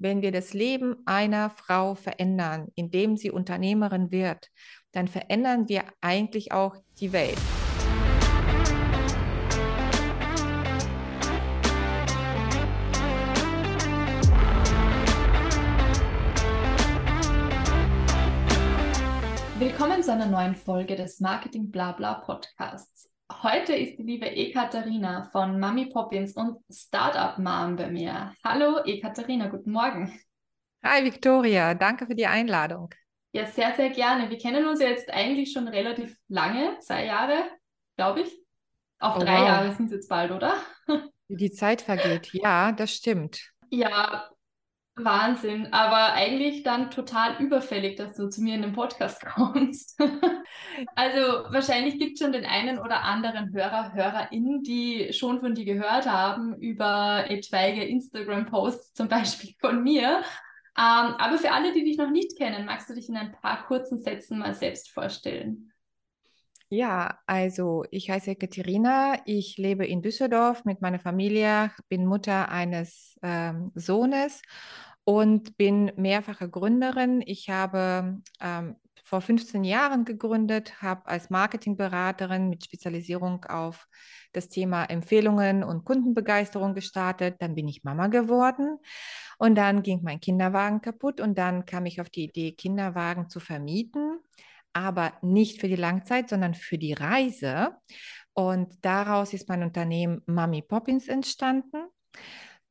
wenn wir das Leben einer Frau verändern, indem sie Unternehmerin wird, dann verändern wir eigentlich auch die Welt. Willkommen zu einer neuen Folge des Marketing Blabla Podcasts. Heute ist die liebe Ekaterina von Mami Poppins und Startup Mom bei mir. Hallo Ekaterina, guten Morgen. Hi Victoria, danke für die Einladung. Ja, sehr, sehr gerne. Wir kennen uns jetzt eigentlich schon relativ lange, zwei Jahre, glaube ich. Auf oh, drei wow. Jahre sind es jetzt bald, oder? Wie die Zeit vergeht. Ja, das stimmt. Ja, Wahnsinn, aber eigentlich dann total überfällig, dass du zu mir in den Podcast kommst. also wahrscheinlich gibt es schon den einen oder anderen Hörer, HörerInnen, die schon von dir gehört haben über etwaige Instagram-Posts zum Beispiel von mir. Ähm, aber für alle, die dich noch nicht kennen, magst du dich in ein paar kurzen Sätzen mal selbst vorstellen? Ja, also ich heiße Katharina, ich lebe in Düsseldorf mit meiner Familie, bin Mutter eines ähm, Sohnes und bin mehrfache Gründerin. Ich habe ähm, vor 15 Jahren gegründet, habe als Marketingberaterin mit Spezialisierung auf das Thema Empfehlungen und Kundenbegeisterung gestartet. Dann bin ich Mama geworden und dann ging mein Kinderwagen kaputt und dann kam ich auf die Idee, Kinderwagen zu vermieten, aber nicht für die Langzeit, sondern für die Reise. Und daraus ist mein Unternehmen Mami Poppins entstanden.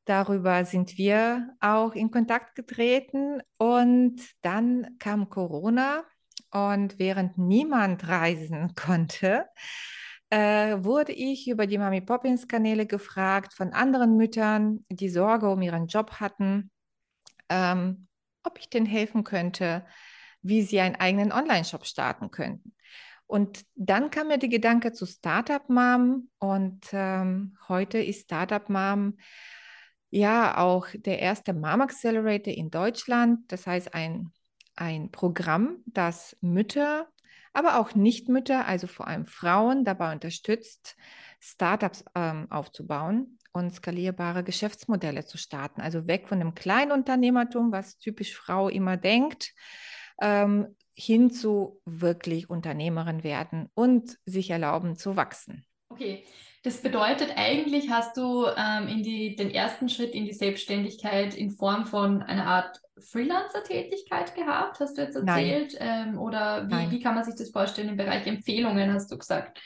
Darüber sind wir auch in Kontakt getreten und dann kam Corona und während niemand reisen konnte, äh, wurde ich über die Mami Poppins Kanäle gefragt von anderen Müttern, die Sorge um ihren Job hatten, ähm, ob ich denen helfen könnte, wie sie einen eigenen Online-Shop starten könnten. Und dann kam mir der Gedanke zu Startup Mom und ähm, heute ist Startup Mom ja auch der erste Mom Accelerator in Deutschland. Das heißt, ein, ein Programm, das Mütter, aber auch Nichtmütter, also vor allem Frauen, dabei unterstützt, Startups ähm, aufzubauen und skalierbare Geschäftsmodelle zu starten. Also weg von dem Kleinunternehmertum, was typisch Frau immer denkt, ähm, hin zu wirklich Unternehmerin werden und sich erlauben zu wachsen. Okay, das bedeutet eigentlich, hast du ähm, in die, den ersten Schritt in die Selbstständigkeit in Form von einer Art Freelancer-Tätigkeit gehabt, hast du jetzt erzählt? Ähm, oder wie, wie kann man sich das vorstellen im Bereich Empfehlungen, hast du gesagt?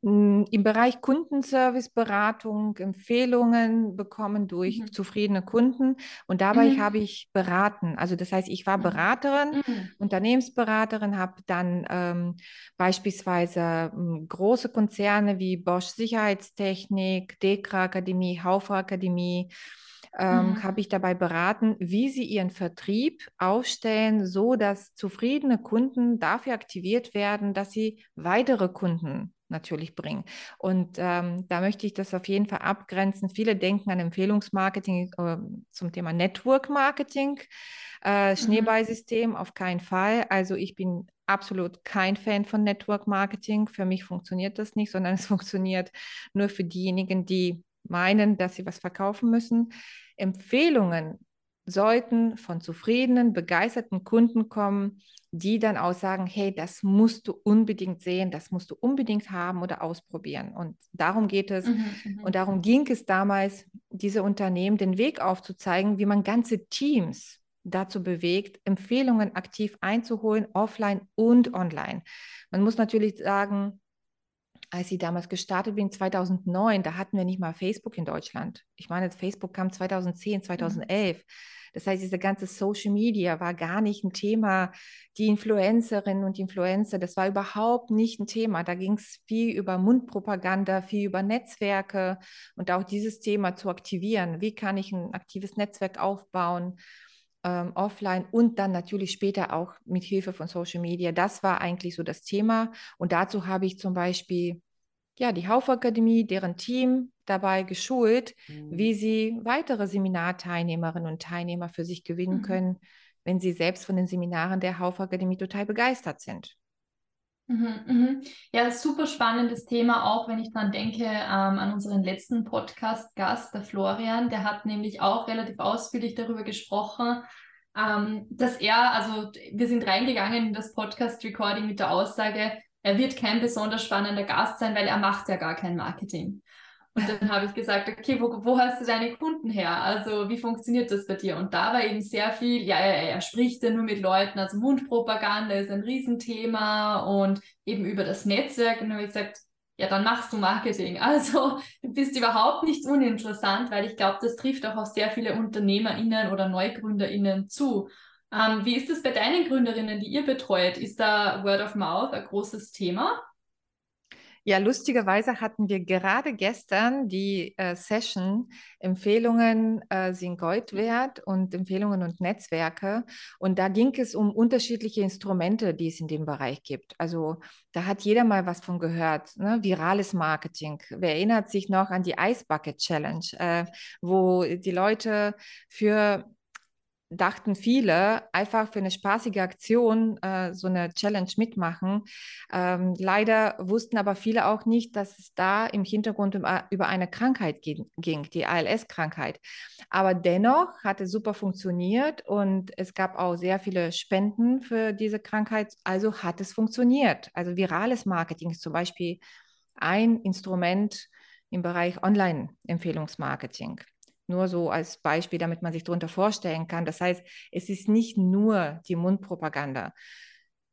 Im Bereich Kundenservice, Beratung, Empfehlungen bekommen durch mhm. zufriedene Kunden. Und dabei mhm. habe ich beraten. Also das heißt, ich war mhm. Beraterin, mhm. Unternehmensberaterin, habe dann ähm, beispielsweise ähm, große Konzerne wie Bosch Sicherheitstechnik, Dekra Akademie, Haufer Akademie, ähm, mhm. habe ich dabei beraten, wie sie ihren Vertrieb aufstellen, so dass zufriedene Kunden dafür aktiviert werden, dass sie weitere Kunden natürlich bringen. Und ähm, da möchte ich das auf jeden Fall abgrenzen. Viele denken an Empfehlungsmarketing äh, zum Thema Network Marketing, äh, mhm. Schneeballsystem, auf keinen Fall. Also ich bin absolut kein Fan von Network Marketing. Für mich funktioniert das nicht, sondern es funktioniert nur für diejenigen, die meinen, dass sie was verkaufen müssen. Empfehlungen sollten von zufriedenen, begeisterten Kunden kommen, die dann auch sagen, hey, das musst du unbedingt sehen, das musst du unbedingt haben oder ausprobieren. Und darum geht es. Mhm, mhm, und darum ging es damals, diese Unternehmen den Weg aufzuzeigen, wie man ganze Teams dazu bewegt, Empfehlungen aktiv einzuholen, offline und online. Man muss natürlich sagen, als ich damals gestartet bin, 2009, da hatten wir nicht mal Facebook in Deutschland. Ich meine, Facebook kam 2010, 2011. Mhm. Das heißt, diese ganze Social Media war gar nicht ein Thema. Die Influencerinnen und Influencer, das war überhaupt nicht ein Thema. Da ging es viel über Mundpropaganda, viel über Netzwerke und auch dieses Thema zu aktivieren. Wie kann ich ein aktives Netzwerk aufbauen? Ähm, offline und dann natürlich später auch mit Hilfe von Social Media. Das war eigentlich so das Thema. Und dazu habe ich zum Beispiel ja, die Haufakademie, deren Team dabei geschult, mhm. wie sie weitere Seminarteilnehmerinnen und Teilnehmer für sich gewinnen mhm. können, wenn sie selbst von den Seminaren der Haufakademie total begeistert sind. Mhm, mhm. Ja, super spannendes Thema, auch wenn ich dran denke ähm, an unseren letzten Podcast-Gast, der Florian, der hat nämlich auch relativ ausführlich darüber gesprochen, ähm, dass er, also wir sind reingegangen in das Podcast-Recording mit der Aussage, er wird kein besonders spannender Gast sein, weil er macht ja gar kein Marketing. Und dann habe ich gesagt, okay, wo, wo hast du deine Kunden her? Also wie funktioniert das bei dir? Und da war eben sehr viel, ja, er, er spricht ja nur mit Leuten, also Mundpropaganda ist ein Riesenthema und eben über das Netzwerk. Und dann habe ich gesagt, ja, dann machst du Marketing. Also du bist überhaupt nicht uninteressant, weil ich glaube, das trifft auch auf sehr viele UnternehmerInnen oder NeugründerInnen zu. Ähm, wie ist es bei deinen Gründerinnen, die ihr betreut? Ist da Word of Mouth ein großes Thema? Ja, lustigerweise hatten wir gerade gestern die äh, Session Empfehlungen äh, sind Gold wert und Empfehlungen und Netzwerke. Und da ging es um unterschiedliche Instrumente, die es in dem Bereich gibt. Also da hat jeder mal was von gehört. Ne? Virales Marketing. Wer erinnert sich noch an die Ice Bucket Challenge, äh, wo die Leute für dachten viele, einfach für eine spaßige Aktion äh, so eine Challenge mitmachen. Ähm, leider wussten aber viele auch nicht, dass es da im Hintergrund über, eine Krankheit ging, die ALS-Krankheit. Aber dennoch hat es super funktioniert und es gab auch sehr viele Spenden für diese Krankheit. Also hat es funktioniert. Also virales Marketing ist zum Beispiel ein Instrument im Bereich Online-Empfehlungsmarketing. Nur so als Beispiel, damit man sich darunter vorstellen kann. Das heißt, es ist nicht nur die Mundpropaganda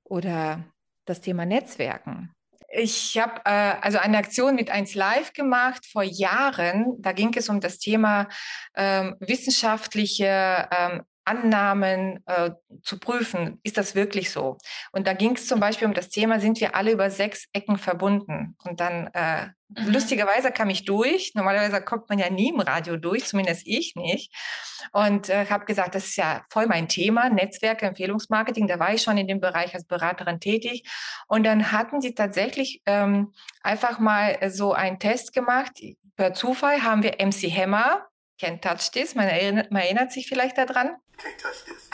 oder das Thema Netzwerken. Ich habe äh, also eine Aktion mit 1 Live gemacht vor Jahren. Da ging es um das Thema ähm, wissenschaftliche ähm, Annahmen äh, zu prüfen, ist das wirklich so? Und da ging es zum Beispiel um das Thema, sind wir alle über sechs Ecken verbunden? Und dann äh, mhm. lustigerweise kam ich durch. Normalerweise kommt man ja nie im Radio durch, zumindest ich nicht. Und äh, habe gesagt, das ist ja voll mein Thema, Netzwerke, Empfehlungsmarketing. Da war ich schon in dem Bereich als Beraterin tätig. Und dann hatten sie tatsächlich ähm, einfach mal so einen Test gemacht. Per Zufall haben wir MC Hammer Can't touch this. Man erinnert, man erinnert sich vielleicht daran. Can't touch this.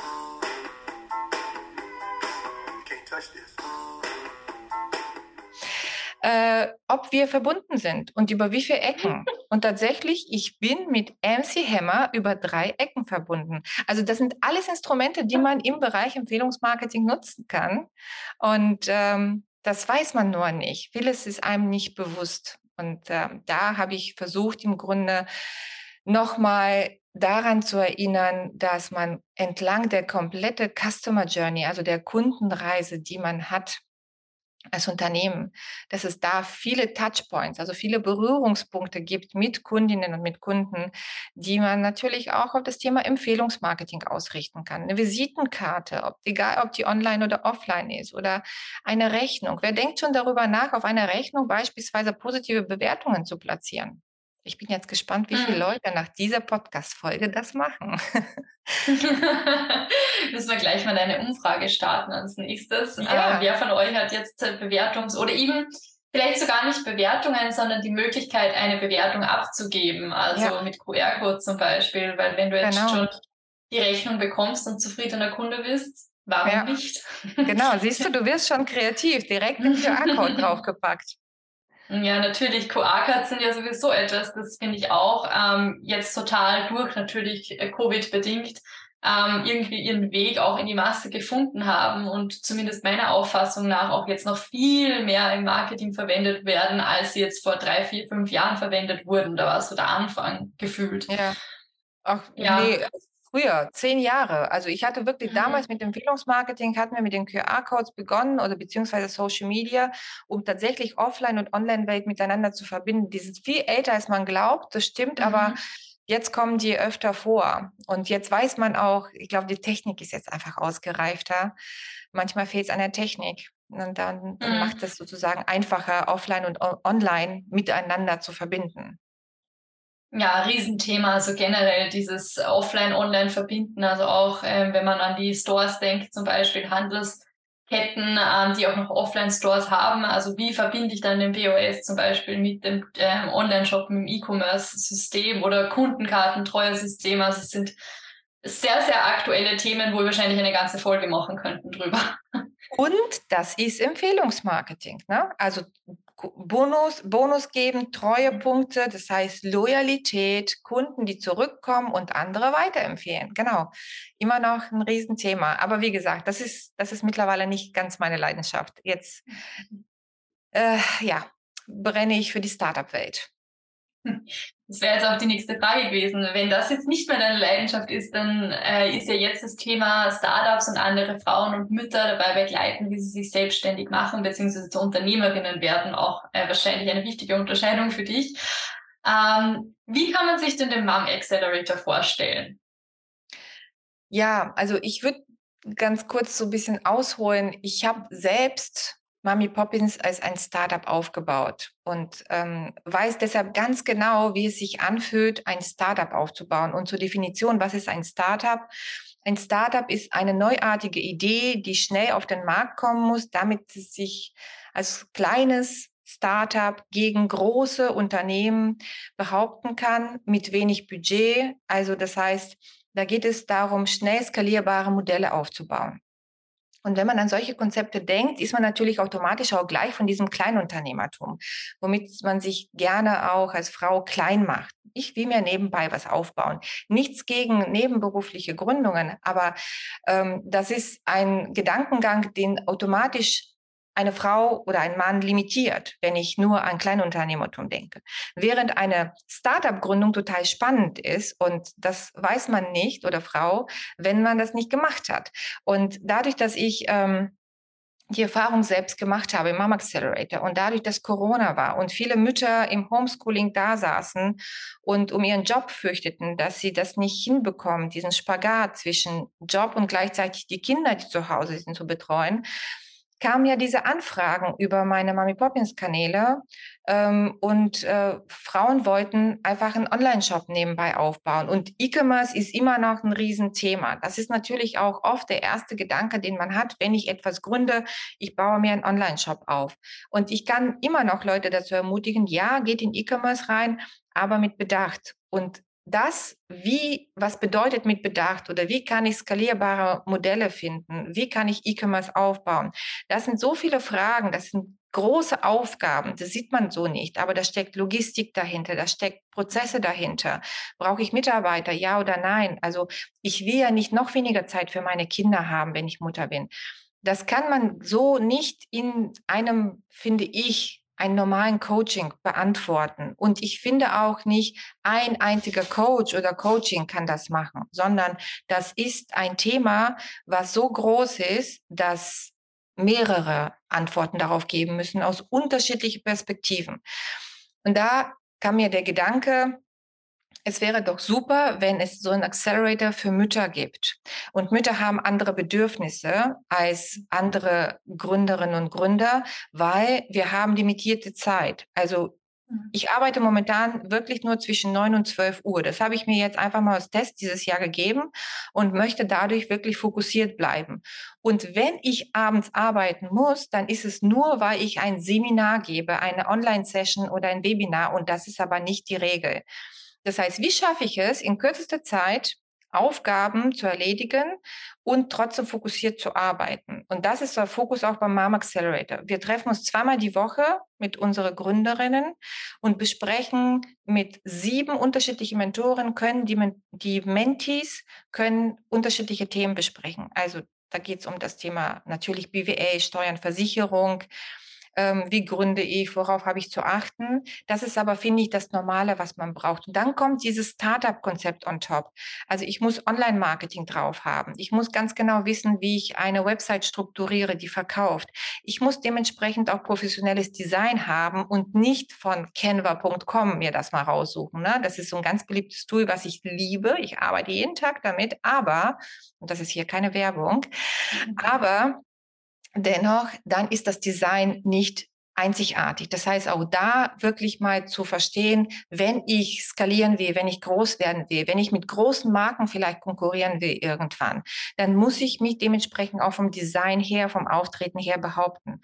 Can't touch this. Äh, ob wir verbunden sind und über wie viele Ecken. Und tatsächlich, ich bin mit MC Hammer über drei Ecken verbunden. Also das sind alles Instrumente, die man im Bereich Empfehlungsmarketing nutzen kann. Und ähm, das weiß man nur nicht. Vieles ist einem nicht bewusst. Und äh, da habe ich versucht, im Grunde nochmal daran zu erinnern, dass man entlang der komplette Customer Journey, also der Kundenreise, die man hat als Unternehmen, dass es da viele Touchpoints, also viele Berührungspunkte gibt mit Kundinnen und mit Kunden, die man natürlich auch auf das Thema Empfehlungsmarketing ausrichten kann. Eine Visitenkarte, ob, egal ob die online oder offline ist oder eine Rechnung. Wer denkt schon darüber nach, auf einer Rechnung beispielsweise positive Bewertungen zu platzieren? Ich bin jetzt gespannt, wie viele hm. Leute nach dieser Podcast-Folge das machen. Müssen wir gleich mal eine Umfrage starten als nächstes. Ja. Äh, wer von euch hat jetzt Bewertungs- oder eben vielleicht sogar nicht Bewertungen, sondern die Möglichkeit, eine Bewertung abzugeben, also ja. mit QR-Code zum Beispiel, weil wenn du jetzt genau. schon die Rechnung bekommst und zufriedener Kunde bist, warum ja. nicht? genau, siehst du, du wirst schon kreativ, direkt den QR-Code draufgepackt. Ja, natürlich. QR-Codes sind ja sowieso etwas, das finde ich auch ähm, jetzt total durch, natürlich äh, Covid-bedingt, ähm, irgendwie ihren Weg auch in die Masse gefunden haben und zumindest meiner Auffassung nach auch jetzt noch viel mehr im Marketing verwendet werden, als sie jetzt vor drei, vier, fünf Jahren verwendet wurden. Da war so der Anfang gefühlt. Ja. Ach, ja. nee, früher, zehn Jahre. Also ich hatte wirklich mhm. damals mit Empfehlungsmarketing, hatten wir mit den QR-Codes begonnen oder beziehungsweise Social Media, um tatsächlich Offline- und Online-Welt miteinander zu verbinden. Die sind viel älter, als man glaubt, das stimmt, mhm. aber jetzt kommen die öfter vor. Und jetzt weiß man auch, ich glaube, die Technik ist jetzt einfach ausgereifter. Manchmal fehlt es an der Technik. Und dann, dann mhm. macht es sozusagen einfacher, offline und online miteinander zu verbinden. Ja, Riesenthema, also generell dieses Offline-Online verbinden, also auch ähm, wenn man an die Stores denkt, zum Beispiel Handelsketten, ähm, die auch noch Offline-Stores haben, also wie verbinde ich dann den POS zum Beispiel mit dem ähm, Online-Shop, mit dem E-Commerce-System oder Kundenkarten, Treuesystem, also es sind sehr, sehr aktuelle Themen, wo wir wahrscheinlich eine ganze Folge machen könnten drüber. Und das ist Empfehlungsmarketing. Ne? Also Bonus, Bonus geben, Treuepunkte, das heißt Loyalität, Kunden, die zurückkommen und andere weiterempfehlen. Genau. Immer noch ein Riesenthema. Aber wie gesagt, das ist, das ist mittlerweile nicht ganz meine Leidenschaft. Jetzt, äh, ja, brenne ich für die Startup-Welt. Das wäre jetzt auch die nächste Frage gewesen. Wenn das jetzt nicht mehr deine Leidenschaft ist, dann äh, ist ja jetzt das Thema Startups und andere Frauen und Mütter dabei begleiten, wie sie sich selbstständig machen, beziehungsweise zu Unternehmerinnen werden, auch äh, wahrscheinlich eine wichtige Unterscheidung für dich. Ähm, wie kann man sich denn den Mom Accelerator vorstellen? Ja, also ich würde ganz kurz so ein bisschen ausholen. Ich habe selbst Mami Poppins als ein Startup aufgebaut und ähm, weiß deshalb ganz genau, wie es sich anfühlt, ein Startup aufzubauen. Und zur Definition, was ist ein Startup? Ein Startup ist eine neuartige Idee, die schnell auf den Markt kommen muss, damit es sich als kleines Startup gegen große Unternehmen behaupten kann, mit wenig Budget. Also das heißt, da geht es darum, schnell skalierbare Modelle aufzubauen. Und wenn man an solche Konzepte denkt, ist man natürlich automatisch auch gleich von diesem Kleinunternehmertum, womit man sich gerne auch als Frau klein macht. Ich will mir nebenbei was aufbauen. Nichts gegen nebenberufliche Gründungen, aber ähm, das ist ein Gedankengang, den automatisch eine Frau oder ein Mann limitiert, wenn ich nur an Kleinunternehmertum denke. Während eine Startup-Gründung total spannend ist und das weiß man nicht oder Frau, wenn man das nicht gemacht hat. Und dadurch, dass ich ähm, die Erfahrung selbst gemacht habe im Mama Accelerator und dadurch, dass Corona war und viele Mütter im Homeschooling da saßen und um ihren Job fürchteten, dass sie das nicht hinbekommen, diesen Spagat zwischen Job und gleichzeitig die Kinder, die zu Hause sind, zu betreuen, kamen ja diese Anfragen über meine Mami Poppins Kanäle ähm, und äh, Frauen wollten einfach einen Online-Shop nebenbei aufbauen. Und E-Commerce ist immer noch ein Riesenthema. Das ist natürlich auch oft der erste Gedanke, den man hat, wenn ich etwas gründe, ich baue mir einen Online-Shop auf. Und ich kann immer noch Leute dazu ermutigen, ja, geht in E-Commerce rein, aber mit Bedacht. Und das, wie, was bedeutet mit Bedacht oder wie kann ich skalierbare Modelle finden? Wie kann ich E-Commerce aufbauen? Das sind so viele Fragen, das sind große Aufgaben, das sieht man so nicht, aber da steckt Logistik dahinter, da steckt Prozesse dahinter. Brauche ich Mitarbeiter, ja oder nein? Also ich will ja nicht noch weniger Zeit für meine Kinder haben, wenn ich Mutter bin. Das kann man so nicht in einem, finde ich, einen normalen Coaching beantworten. Und ich finde auch nicht, ein einziger Coach oder Coaching kann das machen, sondern das ist ein Thema, was so groß ist, dass mehrere Antworten darauf geben müssen aus unterschiedlichen Perspektiven. Und da kam mir der Gedanke, es wäre doch super, wenn es so einen Accelerator für Mütter gibt. Und Mütter haben andere Bedürfnisse als andere Gründerinnen und Gründer, weil wir haben limitierte Zeit. Also mhm. ich arbeite momentan wirklich nur zwischen 9 und 12 Uhr. Das habe ich mir jetzt einfach mal als Test dieses Jahr gegeben und möchte dadurch wirklich fokussiert bleiben. Und wenn ich abends arbeiten muss, dann ist es nur, weil ich ein Seminar gebe, eine Online-Session oder ein Webinar und das ist aber nicht die Regel. Das heißt, wie schaffe ich es, in kürzester Zeit Aufgaben zu erledigen und trotzdem fokussiert zu arbeiten. Und das ist der Fokus auch beim Mom Accelerator. Wir treffen uns zweimal die Woche mit unseren Gründerinnen und besprechen mit sieben unterschiedlichen Mentoren, können die, die Mentees können unterschiedliche Themen besprechen. Also da geht es um das Thema natürlich BWA, Steuern, Versicherung, ähm, wie gründe ich, worauf habe ich zu achten. Das ist aber, finde ich, das Normale, was man braucht. Und dann kommt dieses Startup-Konzept on top. Also ich muss Online-Marketing drauf haben. Ich muss ganz genau wissen, wie ich eine Website strukturiere, die verkauft. Ich muss dementsprechend auch professionelles Design haben und nicht von canva.com mir das mal raussuchen. Ne? Das ist so ein ganz beliebtes Tool, was ich liebe. Ich arbeite jeden Tag damit, aber, und das ist hier keine Werbung, mhm. aber Dennoch, dann ist das Design nicht einzigartig. Das heißt, auch da wirklich mal zu verstehen, wenn ich skalieren will, wenn ich groß werden will, wenn ich mit großen Marken vielleicht konkurrieren will irgendwann, dann muss ich mich dementsprechend auch vom Design her, vom Auftreten her behaupten.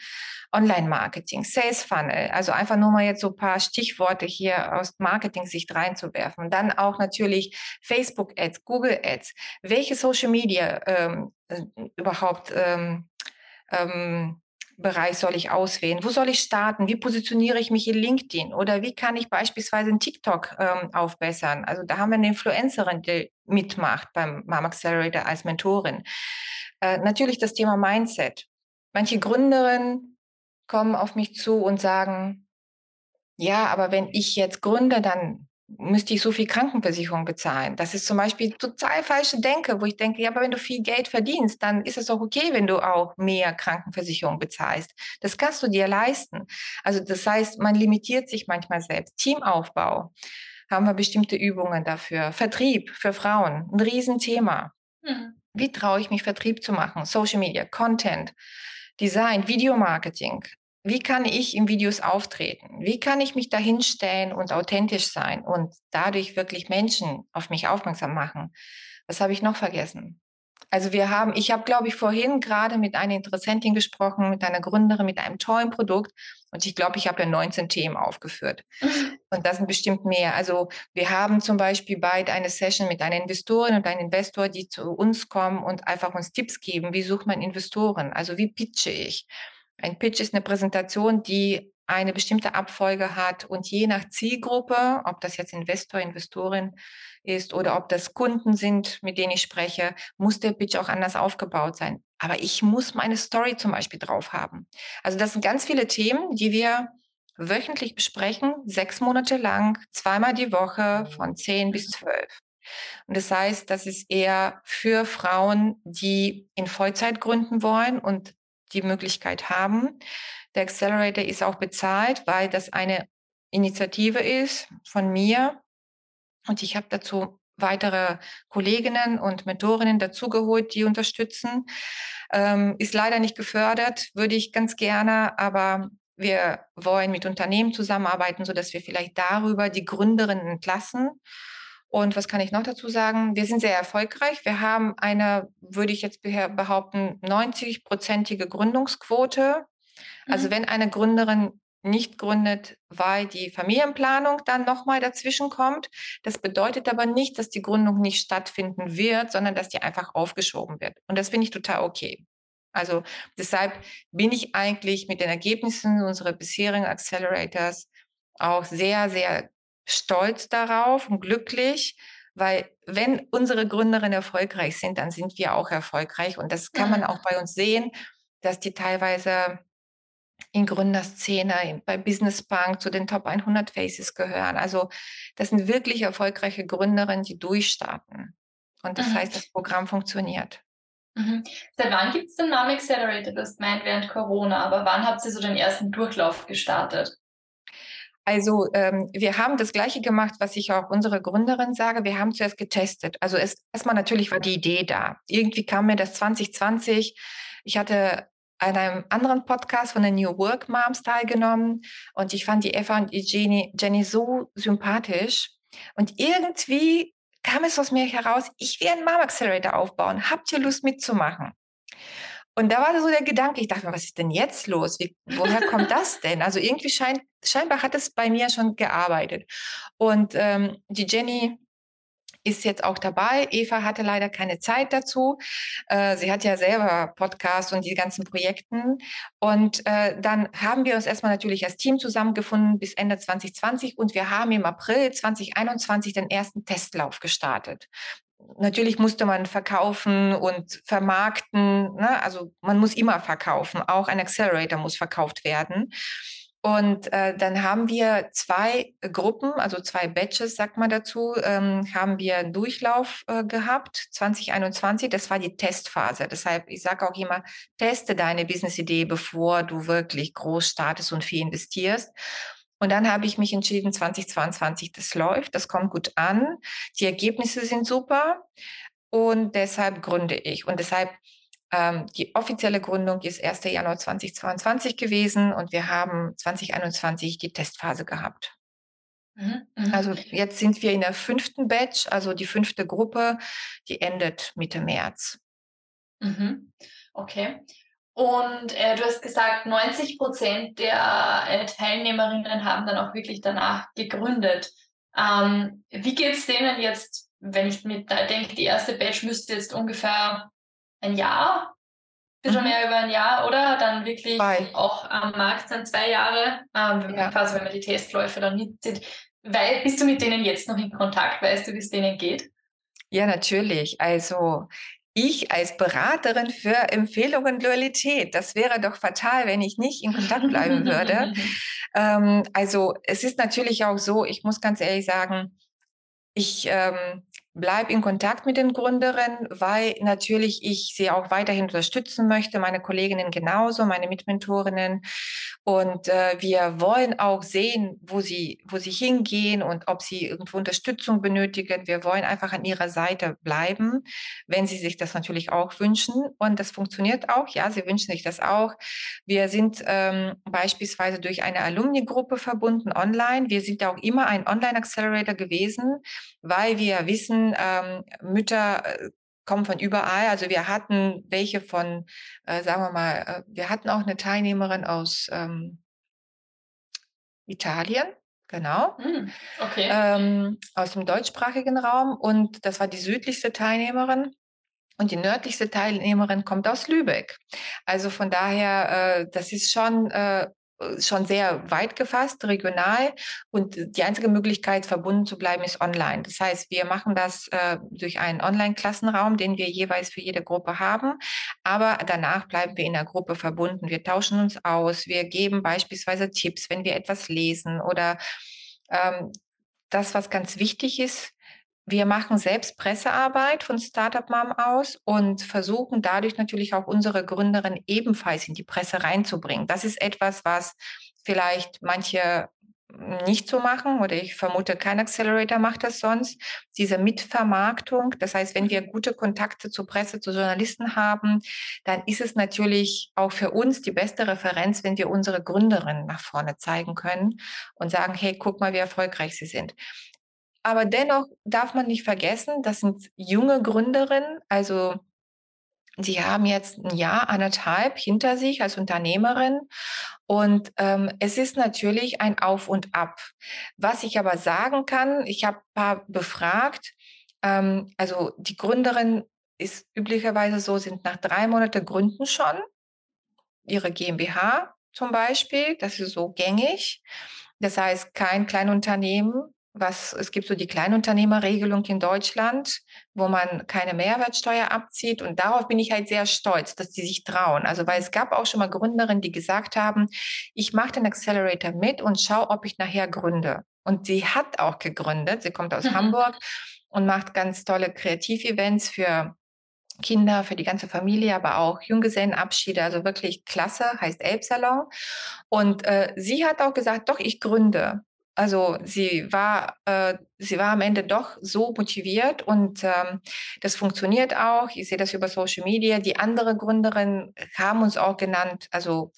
Online-Marketing, Sales Funnel, also einfach nur mal jetzt so ein paar Stichworte hier aus Marketing-Sicht reinzuwerfen. Dann auch natürlich Facebook-Ads, Google-Ads, welche Social Media ähm, äh, überhaupt ähm, ähm, Bereich soll ich auswählen? Wo soll ich starten? Wie positioniere ich mich in LinkedIn? Oder wie kann ich beispielsweise in TikTok ähm, aufbessern? Also da haben wir eine Influencerin, die mitmacht beim Mom Accelerator als Mentorin. Äh, natürlich das Thema Mindset. Manche Gründerinnen kommen auf mich zu und sagen, ja, aber wenn ich jetzt gründe, dann müsste ich so viel Krankenversicherung bezahlen. Das ist zum Beispiel total falsche Denke, wo ich denke, ja, aber wenn du viel Geld verdienst, dann ist es auch okay, wenn du auch mehr Krankenversicherung bezahlst. Das kannst du dir leisten. Also das heißt, man limitiert sich manchmal selbst. Teamaufbau haben wir bestimmte Übungen dafür. Vertrieb für Frauen, ein Riesenthema. Mhm. Wie traue ich mich, Vertrieb zu machen? Social Media, Content, Design, Videomarketing wie kann ich in Videos auftreten? Wie kann ich mich dahinstellen und authentisch sein und dadurch wirklich Menschen auf mich aufmerksam machen? Was habe ich noch vergessen? Also wir haben, ich habe, glaube ich, vorhin gerade mit einer Interessentin gesprochen, mit einer Gründerin, mit einem tollen Produkt. Und ich glaube, ich habe ja 19 Themen aufgeführt. Und das sind bestimmt mehr. Also wir haben zum Beispiel bald eine Session mit einer Investorin und einem Investor, die zu uns kommen und einfach uns Tipps geben. Wie sucht man Investoren? Also wie pitche ich? Ein Pitch ist eine Präsentation, die eine bestimmte Abfolge hat und je nach Zielgruppe, ob das jetzt Investor, Investorin ist oder ob das Kunden sind, mit denen ich spreche, muss der Pitch auch anders aufgebaut sein. Aber ich muss meine Story zum Beispiel drauf haben. Also das sind ganz viele Themen, die wir wöchentlich besprechen, sechs Monate lang, zweimal die Woche von zehn bis zwölf. Und das heißt, das ist eher für Frauen, die in Vollzeit gründen wollen und die Möglichkeit haben. Der Accelerator ist auch bezahlt, weil das eine Initiative ist von mir. Und ich habe dazu weitere Kolleginnen und Mentorinnen dazugeholt, die unterstützen. Ähm, ist leider nicht gefördert, würde ich ganz gerne, aber wir wollen mit Unternehmen zusammenarbeiten, sodass wir vielleicht darüber die Gründerinnen entlassen und was kann ich noch dazu sagen? Wir sind sehr erfolgreich. Wir haben eine, würde ich jetzt behaupten, 90-prozentige Gründungsquote. Also mhm. wenn eine Gründerin nicht gründet, weil die Familienplanung dann nochmal dazwischen kommt. Das bedeutet aber nicht, dass die Gründung nicht stattfinden wird, sondern dass die einfach aufgeschoben wird. Und das finde ich total okay. Also deshalb bin ich eigentlich mit den Ergebnissen unserer bisherigen Accelerators auch sehr, sehr stolz darauf und glücklich, weil wenn unsere Gründerinnen erfolgreich sind, dann sind wir auch erfolgreich. Und das kann man auch bei uns sehen, dass die teilweise in Gründerszene, bei Business Bank zu den Top 100 Faces gehören. Also das sind wirklich erfolgreiche Gründerinnen, die durchstarten. Und das mhm. heißt, das Programm funktioniert. Mhm. Seit wann gibt es den Namen Accelerator? Du hast gemeint während Corona, aber wann habt ihr so den ersten Durchlauf gestartet? Also ähm, wir haben das Gleiche gemacht, was ich auch unserer Gründerin sage. Wir haben zuerst getestet. Also erstmal natürlich war die Idee da. Irgendwie kam mir das 2020. Ich hatte an einem anderen Podcast von den New Work Moms teilgenommen und ich fand die Eva und die Jenny, Jenny so sympathisch. Und irgendwie kam es aus mir heraus, ich will einen Mom Accelerator aufbauen. Habt ihr Lust mitzumachen? Und da war so der Gedanke, ich dachte mir, was ist denn jetzt los? Wie, woher kommt das denn? Also irgendwie scheint, scheinbar hat es bei mir schon gearbeitet. Und ähm, die Jenny ist jetzt auch dabei. Eva hatte leider keine Zeit dazu. Äh, sie hat ja selber Podcasts und die ganzen Projekten. Und äh, dann haben wir uns erstmal natürlich als Team zusammengefunden bis Ende 2020 und wir haben im April 2021 den ersten Testlauf gestartet natürlich musste man verkaufen und vermarkten. Ne? Also man muss immer verkaufen. Auch ein Accelerator muss verkauft werden. Und äh, dann haben wir zwei Gruppen, also zwei Batches, sagt man dazu, ähm, haben wir einen Durchlauf äh, gehabt, 2021. Das war die Testphase. Deshalb, ich sage auch immer, teste deine Business-Idee, bevor du wirklich groß startest und viel investierst. Und dann habe ich mich entschieden, 2022, das läuft, das kommt gut an, die Ergebnisse sind super und deshalb gründe ich. Und deshalb ähm, die offizielle Gründung ist 1. Januar 2022 gewesen und wir haben 2021 die Testphase gehabt. Mhm, mhm, also jetzt sind wir in der fünften Batch, also die fünfte Gruppe, die endet Mitte März. Mhm. Okay. Und äh, du hast gesagt, 90 Prozent der äh, Teilnehmerinnen haben dann auch wirklich danach gegründet. Ähm, wie geht es denen jetzt, wenn ich mit denke, die erste Batch müsste jetzt ungefähr ein Jahr bisschen mhm. mehr über ein Jahr, oder? Dann wirklich zwei. auch am Markt sind zwei Jahre, ähm, ja. quasi wenn man die Testläufe dann mitzieht. Weil, bist du mit denen jetzt noch in Kontakt? Weißt du, wie es denen geht? Ja, natürlich. Also ich als Beraterin für Empfehlungen Loyalität, das wäre doch fatal, wenn ich nicht in Kontakt bleiben würde. ähm, also es ist natürlich auch so, ich muss ganz ehrlich sagen, ich ähm, bleib in Kontakt mit den Gründerinnen, weil natürlich ich sie auch weiterhin unterstützen möchte, meine Kolleginnen genauso, meine Mitmentorinnen. Und äh, wir wollen auch sehen, wo sie, wo sie hingehen und ob sie irgendwo Unterstützung benötigen. Wir wollen einfach an ihrer Seite bleiben, wenn sie sich das natürlich auch wünschen. Und das funktioniert auch. Ja, sie wünschen sich das auch. Wir sind ähm, beispielsweise durch eine Alumni-Gruppe verbunden online. Wir sind auch immer ein Online-Accelerator gewesen, weil wir wissen, ähm, Mütter äh, kommen von überall. Also wir hatten welche von, äh, sagen wir mal, äh, wir hatten auch eine Teilnehmerin aus ähm, Italien, genau, mm, okay. ähm, aus dem deutschsprachigen Raum. Und das war die südlichste Teilnehmerin. Und die nördlichste Teilnehmerin kommt aus Lübeck. Also von daher, äh, das ist schon äh, schon sehr weit gefasst, regional. Und die einzige Möglichkeit, verbunden zu bleiben, ist online. Das heißt, wir machen das äh, durch einen Online-Klassenraum, den wir jeweils für jede Gruppe haben. Aber danach bleiben wir in der Gruppe verbunden. Wir tauschen uns aus. Wir geben beispielsweise Tipps, wenn wir etwas lesen oder ähm, das, was ganz wichtig ist, wir machen selbst Pressearbeit von Startup Mom aus und versuchen dadurch natürlich auch unsere Gründerin ebenfalls in die Presse reinzubringen. Das ist etwas, was vielleicht manche nicht so machen oder ich vermute, kein Accelerator macht das sonst. Diese Mitvermarktung, das heißt, wenn wir gute Kontakte zur Presse, zu Journalisten haben, dann ist es natürlich auch für uns die beste Referenz, wenn wir unsere Gründerinnen nach vorne zeigen können und sagen, hey, guck mal, wie erfolgreich sie sind. Aber dennoch darf man nicht vergessen, das sind junge Gründerinnen, also Sie haben jetzt ein Jahr, anderthalb hinter sich als Unternehmerin und ähm, es ist natürlich ein Auf und Ab. Was ich aber sagen kann, ich habe ein paar befragt, ähm, also die Gründerin ist üblicherweise so, sind nach drei Monaten gründen schon ihre GmbH zum Beispiel, das ist so gängig. Das heißt, kein Kleinunternehmen was, es gibt so die Kleinunternehmerregelung in Deutschland, wo man keine Mehrwertsteuer abzieht. Und darauf bin ich halt sehr stolz, dass die sich trauen. Also, weil es gab auch schon mal Gründerinnen, die gesagt haben, ich mache den Accelerator mit und schaue, ob ich nachher gründe. Und sie hat auch gegründet. Sie kommt aus mhm. Hamburg und macht ganz tolle Kreativevents für Kinder, für die ganze Familie, aber auch Junggesellenabschiede, also wirklich klasse, heißt Elbsalon. Und äh, sie hat auch gesagt, doch, ich gründe. Also sie war, äh, sie war am Ende doch so motiviert und ähm, das funktioniert auch. Ich sehe das über Social Media. Die andere Gründerin haben uns auch genannt, also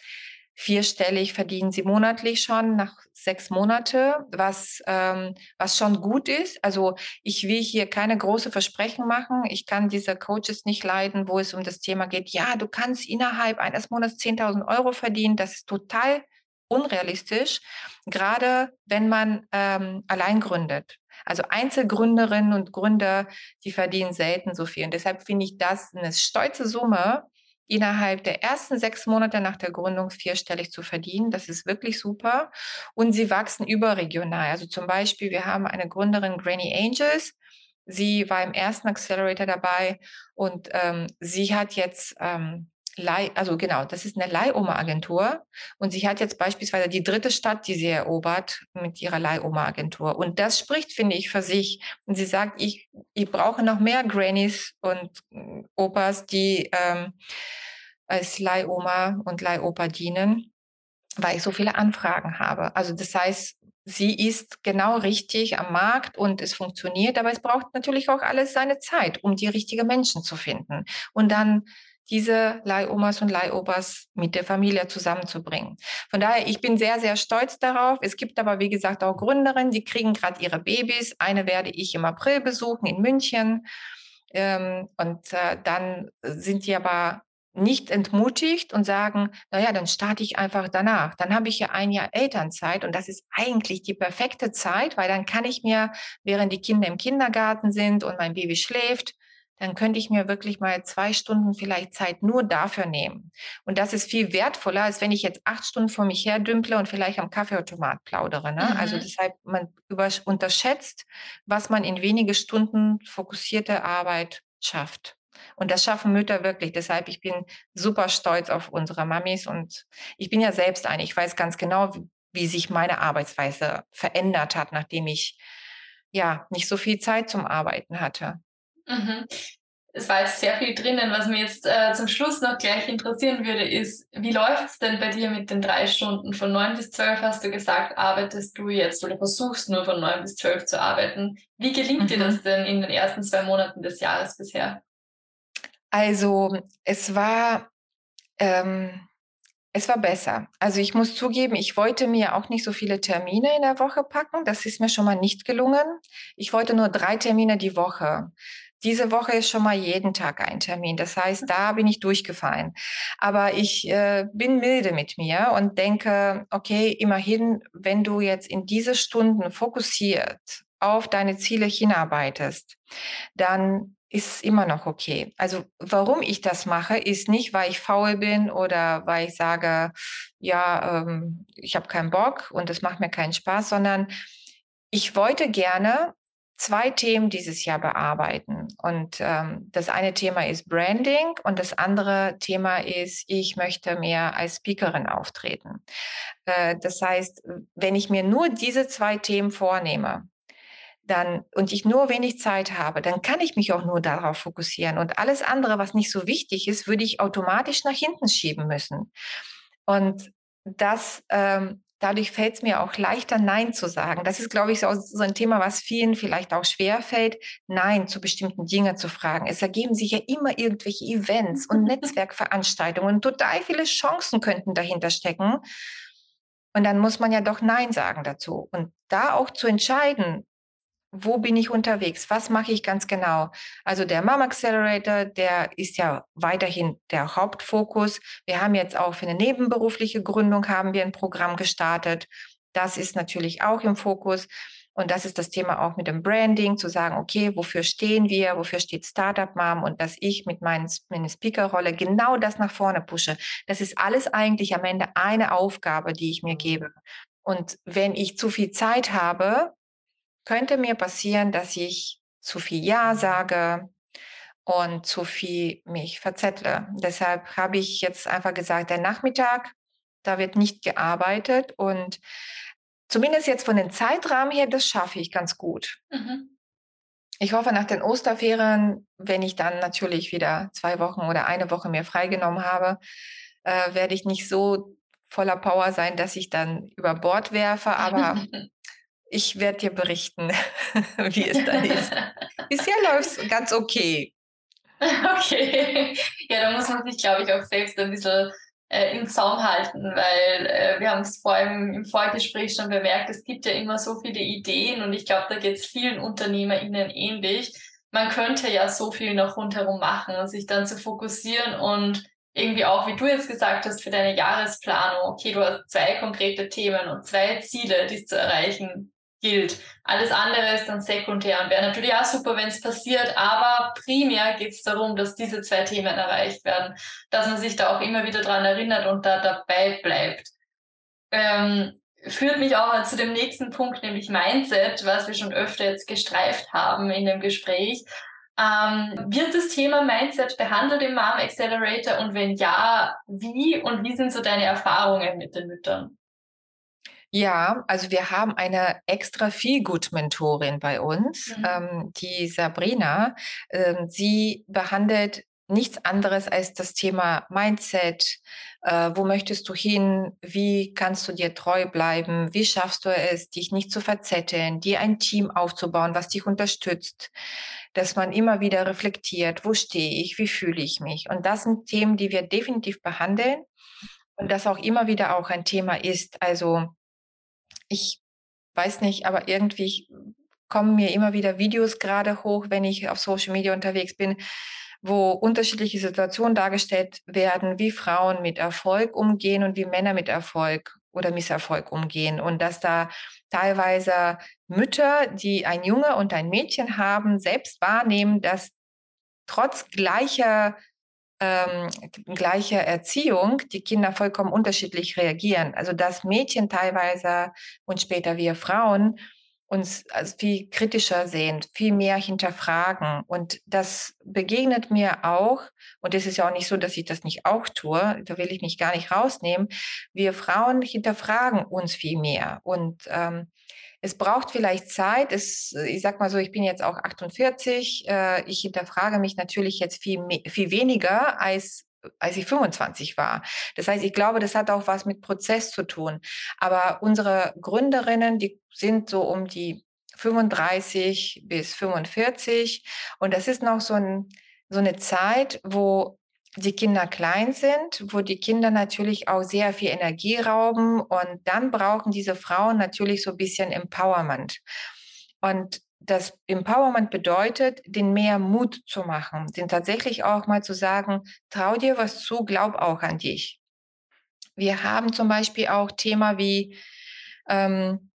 vierstellig verdienen sie monatlich schon nach sechs Monate, was, ähm, was schon gut ist. Also ich will hier keine große Versprechen machen. Ich kann diese Coaches nicht leiden, wo es um das Thema geht, ja, du kannst innerhalb eines Monats 10.000 Euro verdienen. Das ist total unrealistisch, gerade wenn man ähm, allein gründet. Also Einzelgründerinnen und Gründer, die verdienen selten so viel. Und deshalb finde ich das eine stolze Summe, innerhalb der ersten sechs Monate nach der Gründung vierstellig zu verdienen. Das ist wirklich super. Und sie wachsen überregional. Also zum Beispiel, wir haben eine Gründerin, Granny Angels. Sie war im ersten Accelerator dabei und ähm, sie hat jetzt ähm, Leih, also genau, das ist eine Leihoma-Agentur und sie hat jetzt beispielsweise die dritte Stadt, die sie erobert mit ihrer Leihoma-Agentur. Und das spricht, finde ich, für sich. Und sie sagt, ich, ich brauche noch mehr Grannies und Opas, die ähm, als Leihoma und Leihopa dienen, weil ich so viele Anfragen habe. Also das heißt, sie ist genau richtig am Markt und es funktioniert, aber es braucht natürlich auch alles seine Zeit, um die richtigen Menschen zu finden. Und dann diese Leihomas und Leihopas mit der Familie zusammenzubringen. Von daher, ich bin sehr, sehr stolz darauf. Es gibt aber, wie gesagt, auch Gründerinnen, die kriegen gerade ihre Babys. Eine werde ich im April besuchen in München. Ähm, und äh, dann sind die aber nicht entmutigt und sagen, naja, dann starte ich einfach danach. Dann habe ich ja ein Jahr Elternzeit und das ist eigentlich die perfekte Zeit, weil dann kann ich mir, während die Kinder im Kindergarten sind und mein Baby schläft, dann könnte ich mir wirklich mal zwei Stunden vielleicht Zeit nur dafür nehmen. Und das ist viel wertvoller, als wenn ich jetzt acht Stunden vor mich her dümple und vielleicht am Kaffeeautomat plaudere. Ne? Also mhm. Also deshalb, man über, unterschätzt, was man in wenige Stunden fokussierte Arbeit schafft. Und das schaffen Mütter wirklich. Deshalb, ich bin super stolz auf unsere Mamis und ich bin ja selbst eine. Ich weiß ganz genau, wie, wie sich meine Arbeitsweise verändert hat, nachdem ich ja nicht so viel Zeit zum Arbeiten hatte. Mhm. Es war jetzt sehr viel drinnen. Was mir jetzt äh, zum Schluss noch gleich interessieren würde, ist, wie läuft es denn bei dir mit den drei Stunden? Von neun bis zwölf hast du gesagt, arbeitest du jetzt oder versuchst nur von neun bis zwölf zu arbeiten. Wie gelingt mhm. dir das denn in den ersten zwei Monaten des Jahres bisher? Also es war, ähm, es war besser. Also ich muss zugeben, ich wollte mir auch nicht so viele Termine in der Woche packen. Das ist mir schon mal nicht gelungen. Ich wollte nur drei Termine die Woche. Diese Woche ist schon mal jeden Tag ein Termin. Das heißt, da bin ich durchgefallen. Aber ich äh, bin milde mit mir und denke, okay, immerhin, wenn du jetzt in diese Stunden fokussiert auf deine Ziele hinarbeitest, dann ist immer noch okay. Also warum ich das mache, ist nicht, weil ich faul bin oder weil ich sage, ja, ähm, ich habe keinen Bock und es macht mir keinen Spaß, sondern ich wollte gerne zwei Themen dieses Jahr bearbeiten. Und ähm, das eine Thema ist Branding und das andere Thema ist, ich möchte mehr als Speakerin auftreten. Äh, das heißt, wenn ich mir nur diese zwei Themen vornehme, dann und ich nur wenig Zeit habe, dann kann ich mich auch nur darauf fokussieren. Und alles andere, was nicht so wichtig ist, würde ich automatisch nach hinten schieben müssen. Und das ähm, dadurch fällt es mir auch leichter, Nein zu sagen. Das ist, glaube ich, so, so, ein Thema, was vielen vielleicht auch schwer fällt, Nein zu bestimmten Dingen zu fragen. Es ergeben sich ja immer irgendwelche Events und Netzwerkveranstaltungen und total viele Chancen könnten dahinter stecken. Und dann muss man ja doch Nein sagen dazu. Und da auch zu entscheiden, wo bin ich unterwegs? Was mache ich ganz genau? Also der Mom Accelerator, der ist ja weiterhin der Hauptfokus. Wir haben jetzt auch für eine nebenberufliche Gründung haben wir ein Programm gestartet. Das ist natürlich auch im Fokus. Und das ist das Thema auch mit dem Branding, zu sagen, okay, wofür stehen wir, wofür steht Startup Mom und dass ich mit meinen, meiner Speakerrolle genau das nach vorne pushe. Das ist alles eigentlich am Ende eine Aufgabe, die ich mir gebe. Und wenn ich zu viel Zeit habe, könnte mir passieren, dass ich zu viel Ja sage und zu viel mich verzettle. Deshalb habe ich jetzt einfach gesagt, der Nachmittag, da wird nicht gearbeitet und zumindest jetzt von den Zeitrahmen her, das schaffe ich ganz gut. Mhm. Ich hoffe, nach den Osterferien, wenn ich dann natürlich wieder zwei Wochen oder eine Woche mehr freigenommen habe, äh, werde ich nicht so voller Power sein, dass ich dann über Bord werfe. Aber ich werde dir berichten, wie es dann ist. Bisher läuft es ganz okay. Okay. Ja, da muss man sich, glaube ich, auch selbst ein bisschen äh, im Zaum halten, weil äh, wir haben es vor allem im Vorgespräch schon bemerkt, es gibt ja immer so viele Ideen und ich glaube, da geht es vielen UnternehmerInnen ähnlich. Man könnte ja so viel noch rundherum machen, sich dann zu fokussieren und irgendwie auch, wie du jetzt gesagt hast, für deine Jahresplanung, okay, du hast zwei konkrete Themen und zwei Ziele, die es zu erreichen gilt. Alles andere ist dann sekundär und wäre natürlich auch super, wenn es passiert, aber primär geht es darum, dass diese zwei Themen erreicht werden, dass man sich da auch immer wieder dran erinnert und da dabei bleibt. Ähm, führt mich auch zu dem nächsten Punkt, nämlich Mindset, was wir schon öfter jetzt gestreift haben in dem Gespräch. Ähm, wird das Thema Mindset behandelt im Mom Accelerator und wenn ja, wie und wie sind so deine Erfahrungen mit den Müttern? Ja, also wir haben eine extra Feelgood-Mentorin bei uns, mhm. ähm, die Sabrina. Ähm, sie behandelt nichts anderes als das Thema Mindset. Äh, wo möchtest du hin? Wie kannst du dir treu bleiben? Wie schaffst du es, dich nicht zu verzetteln, dir ein Team aufzubauen, was dich unterstützt? Dass man immer wieder reflektiert, wo stehe ich, wie fühle ich mich? Und das sind Themen, die wir definitiv behandeln und das auch immer wieder auch ein Thema ist. Also ich weiß nicht, aber irgendwie kommen mir immer wieder Videos gerade hoch, wenn ich auf Social Media unterwegs bin, wo unterschiedliche Situationen dargestellt werden, wie Frauen mit Erfolg umgehen und wie Männer mit Erfolg oder Misserfolg umgehen. Und dass da teilweise Mütter, die ein Junge und ein Mädchen haben, selbst wahrnehmen, dass trotz gleicher ähm, gleicher Erziehung die Kinder vollkommen unterschiedlich reagieren. Also dass Mädchen teilweise und später wir Frauen uns als viel kritischer sehen, viel mehr hinterfragen. Und das begegnet mir auch, und es ist ja auch nicht so, dass ich das nicht auch tue, da will ich mich gar nicht rausnehmen. Wir Frauen hinterfragen uns viel mehr. Und ähm, es braucht vielleicht Zeit. Es, ich sag mal so, ich bin jetzt auch 48. Äh, ich hinterfrage mich natürlich jetzt viel, viel weniger als als ich 25 war. Das heißt, ich glaube, das hat auch was mit Prozess zu tun. Aber unsere Gründerinnen, die sind so um die 35 bis 45 und das ist noch so, ein, so eine Zeit, wo die Kinder klein sind, wo die Kinder natürlich auch sehr viel Energie rauben und dann brauchen diese Frauen natürlich so ein bisschen Empowerment. Und das Empowerment bedeutet, den mehr Mut zu machen, den tatsächlich auch mal zu sagen, trau dir was zu, glaub auch an dich. Wir haben zum Beispiel auch Thema wie ähm,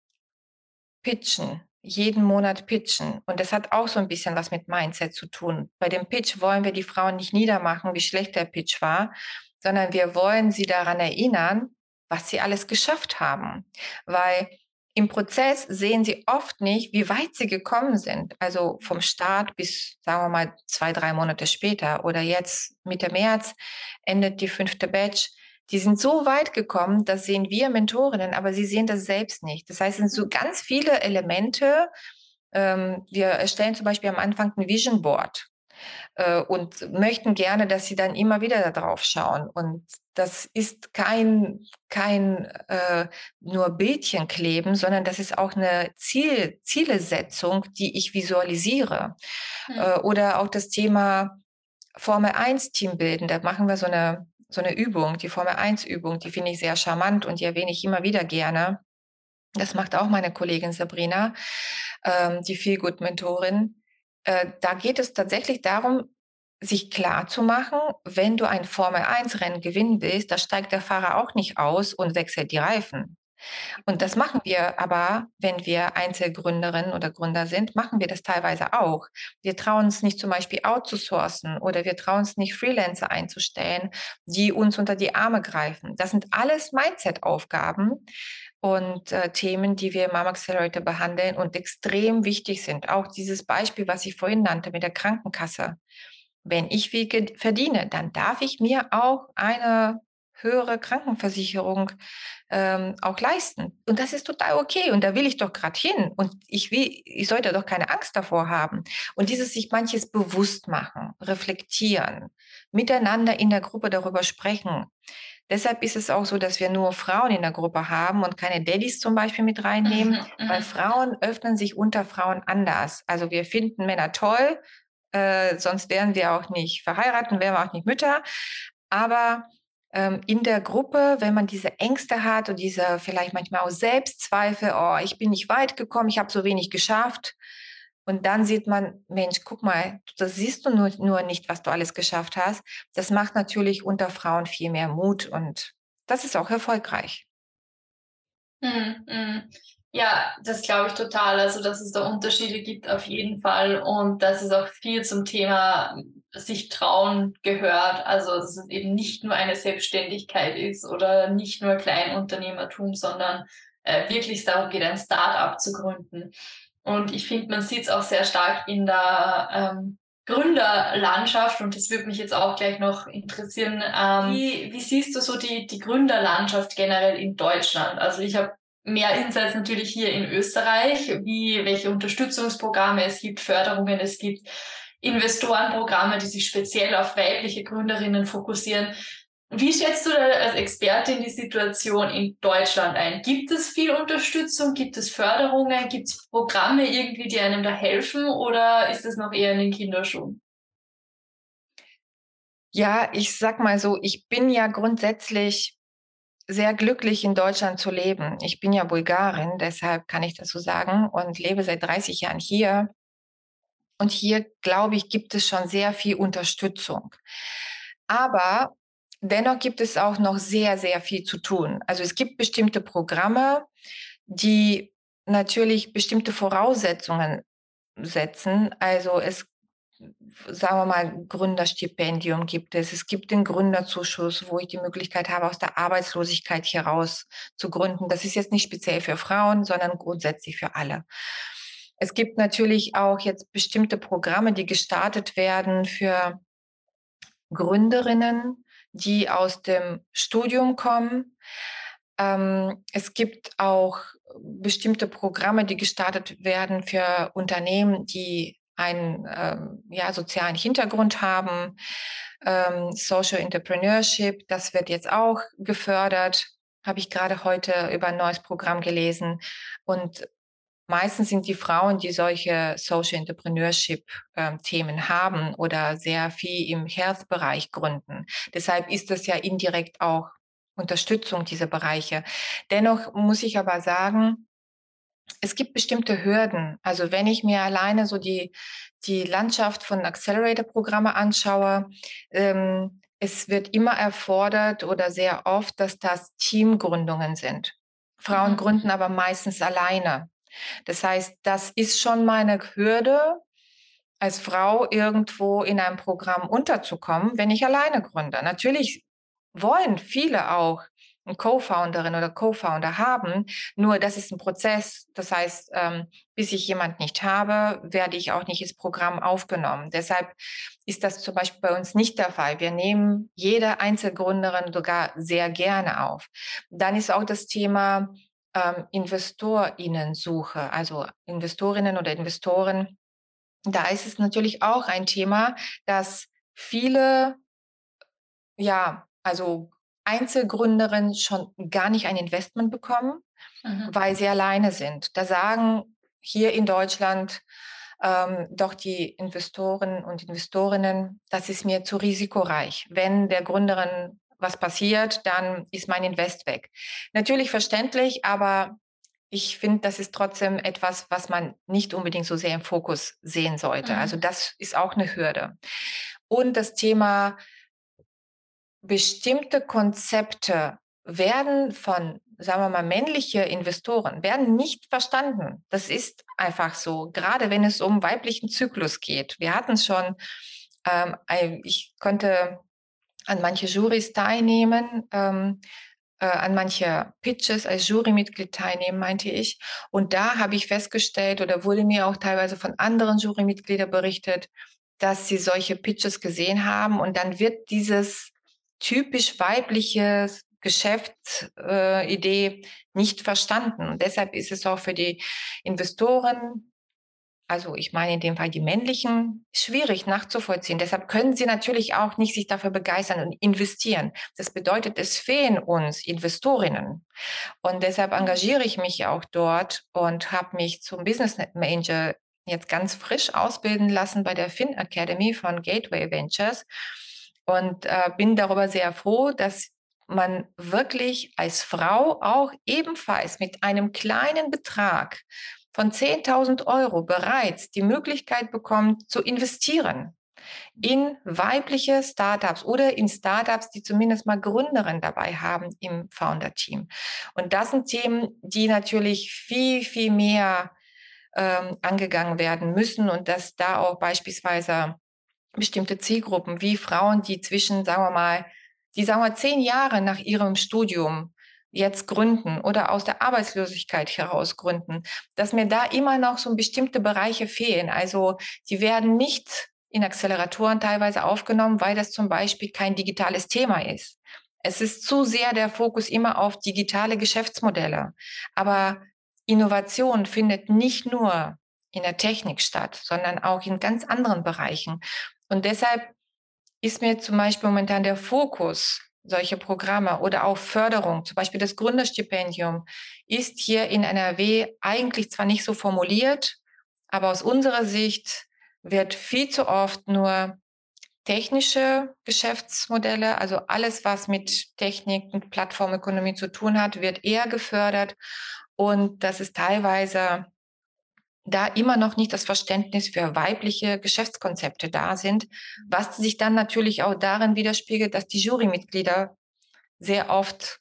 Pitchen jeden Monat pitchen. Und das hat auch so ein bisschen was mit Mindset zu tun. Bei dem Pitch wollen wir die Frauen nicht niedermachen, wie schlecht der Pitch war, sondern wir wollen sie daran erinnern, was sie alles geschafft haben. Weil im Prozess sehen sie oft nicht, wie weit sie gekommen sind. Also vom Start bis, sagen wir mal, zwei, drei Monate später oder jetzt Mitte März endet die fünfte Batch die sind so weit gekommen, das sehen wir Mentorinnen, aber sie sehen das selbst nicht. Das heißt, es sind so ganz viele Elemente. Ähm, wir erstellen zum Beispiel am Anfang ein Vision Board äh, und möchten gerne, dass sie dann immer wieder darauf schauen. Und das ist kein, kein äh, nur Bildchen kleben, sondern das ist auch eine Ziel, Zielesetzung, die ich visualisiere. Mhm. Äh, oder auch das Thema Formel 1 Team bilden. Da machen wir so eine so eine Übung, die Formel 1 Übung, die finde ich sehr charmant und die erwähne ich immer wieder gerne. Das macht auch meine Kollegin Sabrina, ähm, die Feelgood-Mentorin. Äh, da geht es tatsächlich darum, sich klar zu machen, wenn du ein Formel 1 Rennen gewinnen willst, da steigt der Fahrer auch nicht aus und wechselt die Reifen. Und das machen wir aber, wenn wir Einzelgründerinnen oder Gründer sind, machen wir das teilweise auch. Wir trauen uns nicht zum Beispiel outzusourcen oder wir trauen uns nicht Freelancer einzustellen, die uns unter die Arme greifen. Das sind alles Mindset-Aufgaben und äh, Themen, die wir im Mama Accelerator behandeln und extrem wichtig sind. Auch dieses Beispiel, was ich vorhin nannte mit der Krankenkasse. Wenn ich viel verdiene, dann darf ich mir auch eine höhere Krankenversicherung ähm, auch leisten. Und das ist total okay. Und da will ich doch gerade hin. Und ich will, ich sollte doch keine Angst davor haben. Und dieses sich manches bewusst machen, reflektieren, miteinander in der Gruppe darüber sprechen. Deshalb ist es auch so, dass wir nur Frauen in der Gruppe haben und keine Daddys zum Beispiel mit reinnehmen, mhm, weil mhm. Frauen öffnen sich unter Frauen anders. Also wir finden Männer toll, äh, sonst wären wir auch nicht verheiratet, wären wir auch nicht Mütter. Aber in der Gruppe, wenn man diese Ängste hat und diese vielleicht manchmal auch Selbstzweifel, oh, ich bin nicht weit gekommen, ich habe so wenig geschafft. Und dann sieht man, Mensch, guck mal, das siehst du nur, nur nicht, was du alles geschafft hast. Das macht natürlich unter Frauen viel mehr Mut und das ist auch erfolgreich. Mm, mm. Ja, das glaube ich total. Also, dass es da Unterschiede gibt, auf jeden Fall. Und dass es auch viel zum Thema sich trauen gehört. Also, dass es eben nicht nur eine Selbstständigkeit ist oder nicht nur Kleinunternehmertum, sondern äh, wirklich darum geht, ein Start-up zu gründen. Und ich finde, man sieht es auch sehr stark in der ähm, Gründerlandschaft und das würde mich jetzt auch gleich noch interessieren. Ähm, wie, wie siehst du so die, die Gründerlandschaft generell in Deutschland? Also ich habe mehr Insights natürlich hier in Österreich, wie welche Unterstützungsprogramme es gibt, Förderungen es gibt, Investorenprogramme, die sich speziell auf weibliche Gründerinnen fokussieren. Wie schätzt du da als Expertin die Situation in Deutschland ein? Gibt es viel Unterstützung? Gibt es Förderungen? Gibt es Programme irgendwie, die einem da helfen? Oder ist es noch eher in den Kinderschuhen? Ja, ich sag mal so, ich bin ja grundsätzlich sehr glücklich, in Deutschland zu leben. Ich bin ja Bulgarin, deshalb kann ich das so sagen und lebe seit 30 Jahren hier. Und hier, glaube ich, gibt es schon sehr viel Unterstützung. Aber dennoch gibt es auch noch sehr, sehr viel zu tun. Also es gibt bestimmte Programme, die natürlich bestimmte Voraussetzungen setzen. Also es sagen wir mal, Gründerstipendium gibt es. Es gibt den Gründerzuschuss, wo ich die Möglichkeit habe, aus der Arbeitslosigkeit heraus zu gründen. Das ist jetzt nicht speziell für Frauen, sondern grundsätzlich für alle. Es gibt natürlich auch jetzt bestimmte Programme, die gestartet werden für Gründerinnen, die aus dem Studium kommen. Ähm, es gibt auch bestimmte Programme, die gestartet werden für Unternehmen, die einen ähm, ja, sozialen Hintergrund haben. Ähm, Social Entrepreneurship, das wird jetzt auch gefördert. Habe ich gerade heute über ein neues Programm gelesen. Und meistens sind die Frauen, die solche Social Entrepreneurship-Themen ähm, haben oder sehr viel im Health-Bereich gründen. Deshalb ist das ja indirekt auch Unterstützung dieser Bereiche. Dennoch muss ich aber sagen, es gibt bestimmte Hürden. Also wenn ich mir alleine so die, die Landschaft von Accelerator-Programme anschaue, ähm, es wird immer erfordert oder sehr oft, dass das Teamgründungen sind. Frauen mhm. gründen aber meistens alleine. Das heißt, das ist schon meine Hürde, als Frau irgendwo in einem Programm unterzukommen, wenn ich alleine gründe. Natürlich wollen viele auch eine Co-Founderin oder Co-Founder haben. Nur das ist ein Prozess. Das heißt, ähm, bis ich jemand nicht habe, werde ich auch nicht ins Programm aufgenommen. Deshalb ist das zum Beispiel bei uns nicht der Fall. Wir nehmen jede Einzelgründerin sogar sehr gerne auf. Dann ist auch das Thema ähm, Investorinnensuche, also Investorinnen oder Investoren. Da ist es natürlich auch ein Thema, dass viele ja, also Einzelgründerinnen schon gar nicht ein Investment bekommen, mhm. weil sie alleine sind. Da sagen hier in Deutschland ähm, doch die Investoren und Investorinnen, das ist mir zu risikoreich. Wenn der Gründerin was passiert, dann ist mein Invest weg. Natürlich verständlich, aber ich finde, das ist trotzdem etwas, was man nicht unbedingt so sehr im Fokus sehen sollte. Mhm. Also das ist auch eine Hürde. Und das Thema bestimmte Konzepte werden von, sagen wir mal, männliche Investoren, werden nicht verstanden. Das ist einfach so, gerade wenn es um weiblichen Zyklus geht. Wir hatten schon, ähm, ich konnte an manche Jurys teilnehmen, ähm, äh, an manche Pitches als Jurymitglied teilnehmen, meinte ich. Und da habe ich festgestellt oder wurde mir auch teilweise von anderen Jurymitgliedern berichtet, dass sie solche Pitches gesehen haben und dann wird dieses typisch weibliche Geschäftsidee äh, nicht verstanden. Und deshalb ist es auch für die Investoren, also ich meine in dem Fall die männlichen, schwierig nachzuvollziehen. Deshalb können sie natürlich auch nicht sich dafür begeistern und investieren. Das bedeutet, es fehlen uns Investorinnen. Und deshalb engagiere ich mich auch dort und habe mich zum Business Manager jetzt ganz frisch ausbilden lassen bei der Fin Academy von Gateway Ventures und äh, bin darüber sehr froh, dass man wirklich als Frau auch ebenfalls mit einem kleinen Betrag von 10.000 Euro bereits die Möglichkeit bekommt zu investieren in weibliche Startups oder in Startups, die zumindest mal Gründerinnen dabei haben im Founder-Team. Und das sind Themen, die natürlich viel, viel mehr ähm, angegangen werden müssen und dass da auch beispielsweise bestimmte Zielgruppen, wie Frauen, die zwischen, sagen wir mal, die sagen wir zehn Jahre nach ihrem Studium jetzt gründen oder aus der Arbeitslosigkeit heraus gründen, dass mir da immer noch so bestimmte Bereiche fehlen. Also die werden nicht in Acceleratoren teilweise aufgenommen, weil das zum Beispiel kein digitales Thema ist. Es ist zu sehr der Fokus immer auf digitale Geschäftsmodelle. Aber Innovation findet nicht nur in der Technik statt, sondern auch in ganz anderen Bereichen. Und deshalb ist mir zum Beispiel momentan der Fokus solcher Programme oder auch Förderung, zum Beispiel das Gründerstipendium, ist hier in NRW eigentlich zwar nicht so formuliert, aber aus unserer Sicht wird viel zu oft nur technische Geschäftsmodelle, also alles, was mit Technik und Plattformökonomie zu tun hat, wird eher gefördert. Und das ist teilweise da immer noch nicht das Verständnis für weibliche Geschäftskonzepte da sind, was sich dann natürlich auch darin widerspiegelt, dass die Jurymitglieder sehr oft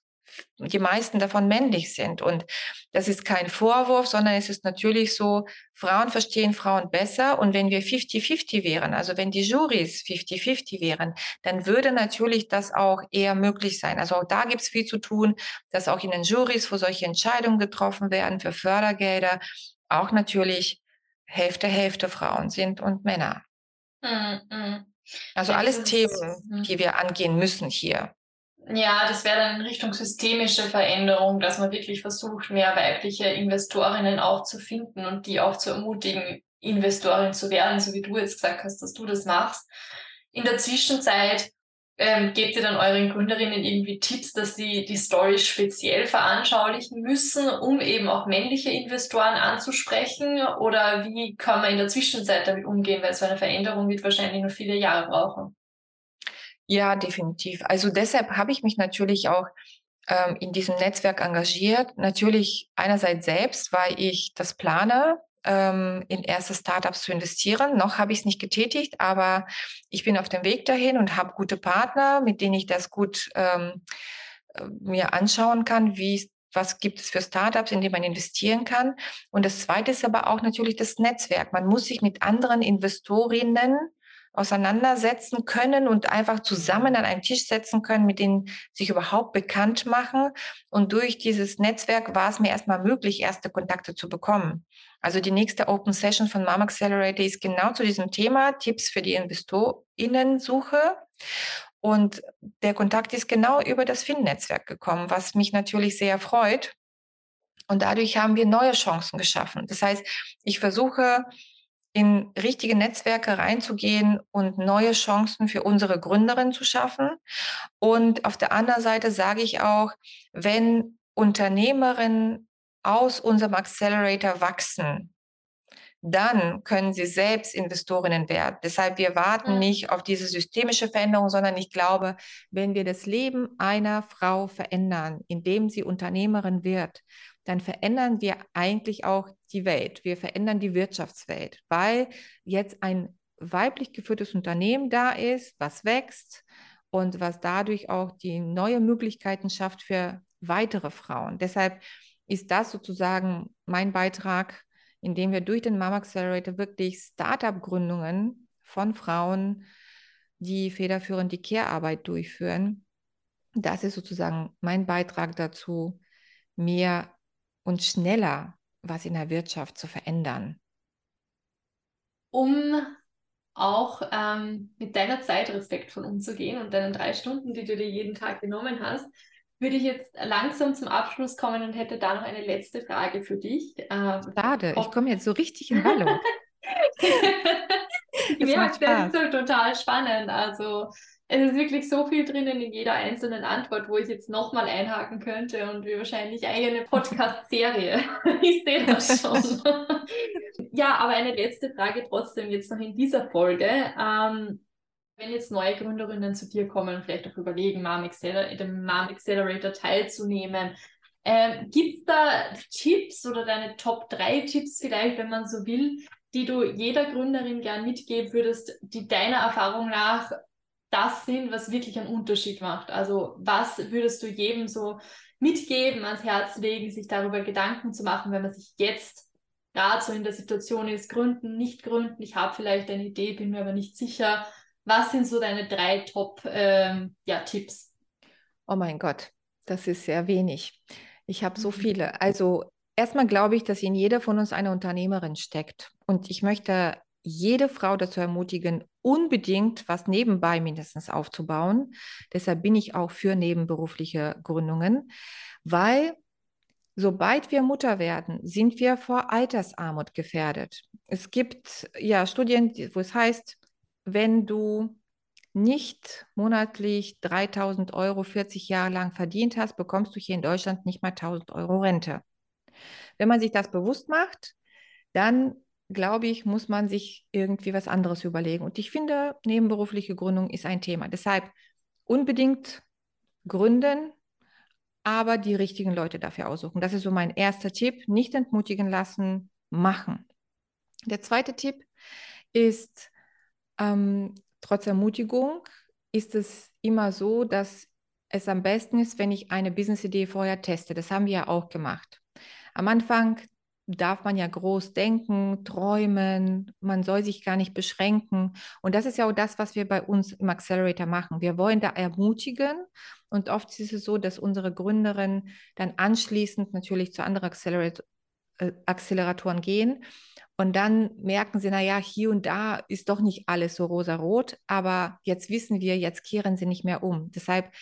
die meisten davon männlich sind. Und das ist kein Vorwurf, sondern es ist natürlich so, Frauen verstehen Frauen besser. Und wenn wir 50-50 wären, also wenn die Juries 50-50 wären, dann würde natürlich das auch eher möglich sein. Also auch da gibt es viel zu tun, dass auch in den Juries, wo solche Entscheidungen getroffen werden für Fördergelder, auch natürlich Hälfte, Hälfte Frauen sind und Männer. Mhm. Also ja, alles Themen, mhm. die wir angehen müssen hier. Ja, das wäre dann in Richtung systemische Veränderung, dass man wirklich versucht, mehr weibliche Investorinnen auch zu finden und die auch zu ermutigen, Investorin zu werden, so wie du jetzt gesagt hast, dass du das machst. In der Zwischenzeit ähm, gebt ihr dann euren Gründerinnen irgendwie Tipps, dass sie die Story speziell veranschaulichen müssen, um eben auch männliche Investoren anzusprechen? Oder wie kann man in der Zwischenzeit damit umgehen? Weil so eine Veränderung wird wahrscheinlich noch viele Jahre brauchen. Ja, definitiv. Also deshalb habe ich mich natürlich auch ähm, in diesem Netzwerk engagiert. Natürlich einerseits selbst, weil ich das plane, ähm, in erste Startups zu investieren. Noch habe ich es nicht getätigt, aber ich bin auf dem Weg dahin und habe gute Partner, mit denen ich das gut ähm, äh, mir anschauen kann, wie was gibt es für Startups, in die man investieren kann. Und das Zweite ist aber auch natürlich das Netzwerk. Man muss sich mit anderen Investorinnen auseinandersetzen können und einfach zusammen an einen Tisch setzen können, mit denen sich überhaupt bekannt machen. Und durch dieses Netzwerk war es mir erstmal möglich, erste Kontakte zu bekommen. Also die nächste Open Session von Mom Accelerator ist genau zu diesem Thema, Tipps für die Investorinnen-Suche. Und der Kontakt ist genau über das FIN-Netzwerk gekommen, was mich natürlich sehr freut. Und dadurch haben wir neue Chancen geschaffen. Das heißt, ich versuche in richtige Netzwerke reinzugehen und neue Chancen für unsere Gründerinnen zu schaffen. Und auf der anderen Seite sage ich auch, wenn Unternehmerinnen aus unserem Accelerator wachsen, dann können sie selbst Investorinnen werden. Deshalb, wir warten nicht auf diese systemische Veränderung, sondern ich glaube, wenn wir das Leben einer Frau verändern, indem sie Unternehmerin wird, dann verändern wir eigentlich auch die Welt. Wir verändern die Wirtschaftswelt, weil jetzt ein weiblich geführtes Unternehmen da ist, was wächst und was dadurch auch die neue Möglichkeiten schafft für weitere Frauen. Deshalb ist das sozusagen mein Beitrag, indem wir durch den Mama Accelerator wirklich Startup-Gründungen von Frauen, die federführend die Care-Arbeit durchführen. Das ist sozusagen mein Beitrag dazu, mehr und schneller was in der Wirtschaft zu verändern? Um auch ähm, mit deiner Zeit respektvoll umzugehen und deinen drei Stunden, die du dir jeden Tag genommen hast, würde ich jetzt langsam zum Abschluss kommen und hätte da noch eine letzte Frage für dich. Ähm, Schade, ich komme jetzt so richtig in Wallung. ich merke, das ist so total spannend. Also es ist wirklich so viel drinnen in jeder einzelnen Antwort, wo ich jetzt nochmal einhaken könnte und wir wahrscheinlich eigene Podcast-Serie. ich sehe das schon. ja, aber eine letzte Frage trotzdem jetzt noch in dieser Folge. Ähm, wenn jetzt neue Gründerinnen zu dir kommen und vielleicht auch überlegen, Mom Accelerator, dem Mom Accelerator teilzunehmen, ähm, Gibt es da Tipps oder deine Top 3 Tipps vielleicht, wenn man so will, die du jeder Gründerin gern mitgeben würdest, die deiner Erfahrung nach das sind, was wirklich einen Unterschied macht. Also was würdest du jedem so mitgeben, ans Herz legen, sich darüber Gedanken zu machen, wenn man sich jetzt gerade so in der Situation ist, gründen, nicht gründen, ich habe vielleicht eine Idee, bin mir aber nicht sicher. Was sind so deine drei Top-Tipps? Ähm, ja, oh mein Gott, das ist sehr wenig. Ich habe so mhm. viele. Also erstmal glaube ich, dass in jeder von uns eine Unternehmerin steckt. Und ich möchte jede Frau dazu ermutigen, unbedingt was nebenbei mindestens aufzubauen. Deshalb bin ich auch für nebenberufliche Gründungen, weil sobald wir Mutter werden, sind wir vor Altersarmut gefährdet. Es gibt ja Studien, wo es heißt, wenn du nicht monatlich 3000 Euro 40 Jahre lang verdient hast, bekommst du hier in Deutschland nicht mal 1000 Euro Rente. Wenn man sich das bewusst macht, dann glaube ich, muss man sich irgendwie was anderes überlegen. Und ich finde, nebenberufliche Gründung ist ein Thema. Deshalb unbedingt gründen, aber die richtigen Leute dafür aussuchen. Das ist so mein erster Tipp. Nicht entmutigen lassen, machen. Der zweite Tipp ist, ähm, trotz Ermutigung ist es immer so, dass es am besten ist, wenn ich eine Business-Idee vorher teste. Das haben wir ja auch gemacht. Am Anfang darf man ja groß denken, träumen, man soll sich gar nicht beschränken. Und das ist ja auch das, was wir bei uns im Accelerator machen. Wir wollen da ermutigen und oft ist es so, dass unsere Gründerinnen dann anschließend natürlich zu anderen äh, Acceleratoren gehen und dann merken sie, naja, hier und da ist doch nicht alles so rosarot, aber jetzt wissen wir, jetzt kehren sie nicht mehr um. Deshalb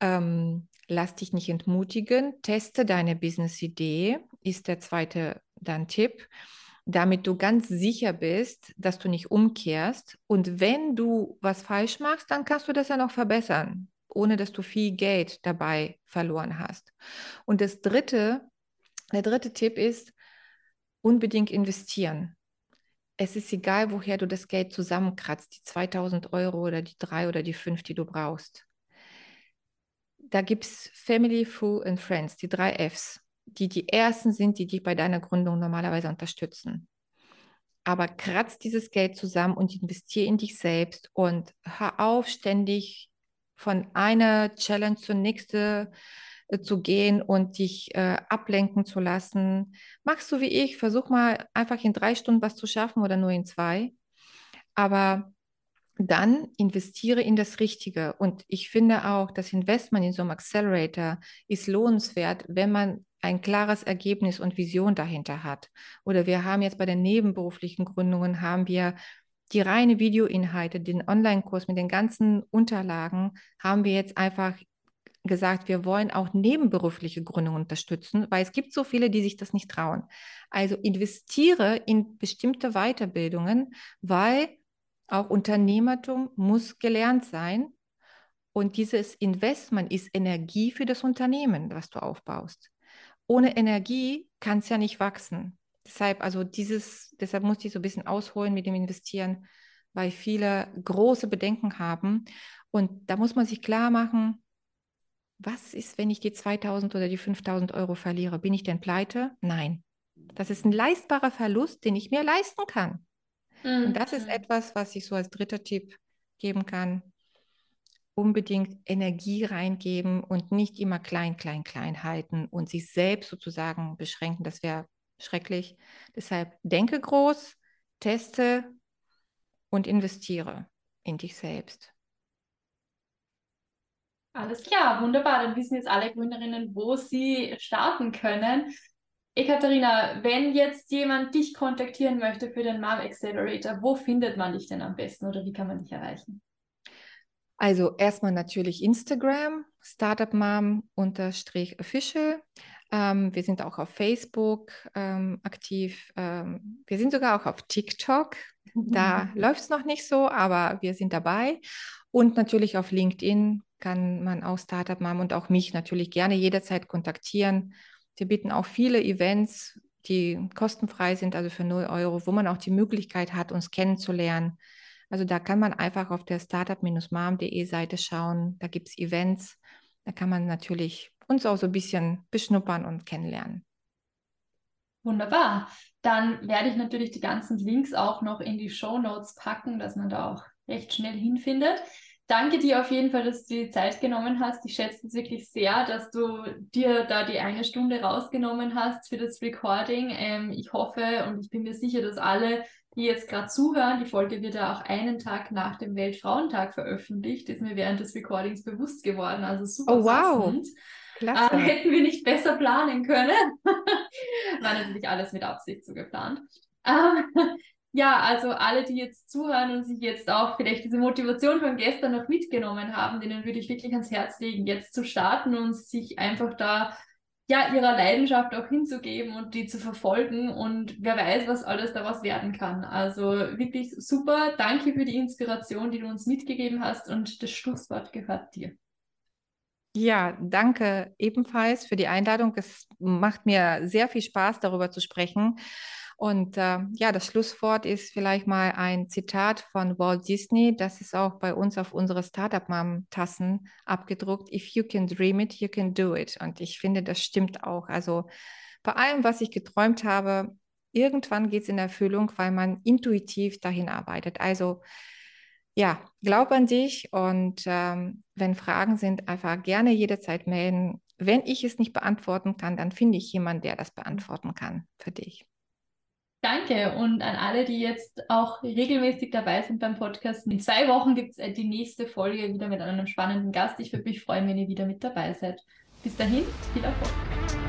ähm, lass dich nicht entmutigen, teste deine Business-Idee, ist der zweite dann Tipp, damit du ganz sicher bist, dass du nicht umkehrst. Und wenn du was falsch machst, dann kannst du das ja noch verbessern, ohne dass du viel Geld dabei verloren hast. Und das dritte, der dritte Tipp ist, unbedingt investieren. Es ist egal, woher du das Geld zusammenkratzt, die 2000 Euro oder die drei oder die fünf, die du brauchst da gibt es Family, Food and Friends, die drei Fs, die die ersten sind, die dich bei deiner Gründung normalerweise unterstützen. Aber kratz dieses Geld zusammen und investiere in dich selbst und hör auf, ständig von einer Challenge zur nächsten äh, zu gehen und dich äh, ablenken zu lassen. Machst du wie ich, versuch mal einfach in drei Stunden was zu schaffen oder nur in zwei. Aber dann investiere in das Richtige. Und ich finde auch, das Investment in so einem Accelerator ist lohnenswert, wenn man ein klares Ergebnis und Vision dahinter hat. Oder wir haben jetzt bei den nebenberuflichen Gründungen haben wir die reine Videoinhalte, den Online-Kurs mit den ganzen Unterlagen, haben wir jetzt einfach gesagt, wir wollen auch nebenberufliche Gründungen unterstützen, weil es gibt so viele, die sich das nicht trauen. Also investiere in bestimmte Weiterbildungen, weil auch Unternehmertum muss gelernt sein. Und dieses Investment ist Energie für das Unternehmen, was du aufbaust. Ohne Energie kann es ja nicht wachsen. Deshalb, also dieses, deshalb muss ich so ein bisschen ausholen mit dem Investieren, weil viele große Bedenken haben. Und da muss man sich klar machen, was ist, wenn ich die 2000 oder die 5000 Euro verliere? Bin ich denn pleite? Nein. Das ist ein leistbarer Verlust, den ich mir leisten kann. Mhm. Und das ist etwas, was ich so als dritter Tipp geben kann. Unbedingt Energie reingeben und nicht immer klein, klein, klein halten und sich selbst sozusagen beschränken. Das wäre schrecklich. Deshalb denke groß, teste und investiere in dich selbst. Alles klar, wunderbar. Dann wissen jetzt alle Gründerinnen, wo sie starten können. Ekaterina, wenn jetzt jemand dich kontaktieren möchte für den Mom Accelerator, wo findet man dich denn am besten oder wie kann man dich erreichen? Also erstmal natürlich Instagram, startupmom-official. Ähm, wir sind auch auf Facebook ähm, aktiv. Ähm, wir sind sogar auch auf TikTok. Da läuft es noch nicht so, aber wir sind dabei. Und natürlich auf LinkedIn kann man auch Startup Mom und auch mich natürlich gerne jederzeit kontaktieren. Wir bieten auch viele Events, die kostenfrei sind, also für 0 Euro, wo man auch die Möglichkeit hat, uns kennenzulernen. Also da kann man einfach auf der startup-mom.de Seite schauen. Da gibt es Events. Da kann man natürlich uns auch so ein bisschen beschnuppern und kennenlernen. Wunderbar. Dann werde ich natürlich die ganzen Links auch noch in die Show Notes packen, dass man da auch recht schnell hinfindet danke dir auf jeden Fall, dass du die Zeit genommen hast. Ich schätze es wirklich sehr, dass du dir da die eine Stunde rausgenommen hast für das Recording. Ähm, ich hoffe und ich bin mir sicher, dass alle, die jetzt gerade zuhören, die Folge wird ja auch einen Tag nach dem Weltfrauentag veröffentlicht, ist mir während des Recordings bewusst geworden. Also super oh, wow. Passend. Klasse. Ähm, hätten wir nicht besser planen können. War natürlich alles mit Absicht so geplant. Ähm, ja, also alle, die jetzt zuhören und sich jetzt auch vielleicht diese Motivation von gestern noch mitgenommen haben, denen würde ich wirklich ans Herz legen, jetzt zu starten und sich einfach da ja ihrer Leidenschaft auch hinzugeben und die zu verfolgen und wer weiß, was alles daraus werden kann. Also wirklich super. Danke für die Inspiration, die du uns mitgegeben hast und das Schlusswort gehört dir. Ja, danke ebenfalls für die Einladung. Es macht mir sehr viel Spaß, darüber zu sprechen. Und äh, ja, das Schlusswort ist vielleicht mal ein Zitat von Walt Disney. Das ist auch bei uns auf unsere Startup-Mom-Tassen abgedruckt. If you can dream it, you can do it. Und ich finde, das stimmt auch. Also bei allem, was ich geträumt habe, irgendwann geht es in Erfüllung, weil man intuitiv dahin arbeitet. Also ja, glaub an dich und ähm, wenn Fragen sind, einfach gerne jederzeit melden. Wenn ich es nicht beantworten kann, dann finde ich jemanden, der das beantworten kann für dich. Danke und an alle, die jetzt auch regelmäßig dabei sind beim Podcast. In zwei Wochen gibt es äh, die nächste Folge wieder mit einem spannenden Gast. Ich würde mich freuen, wenn ihr wieder mit dabei seid. Bis dahin, viel Erfolg.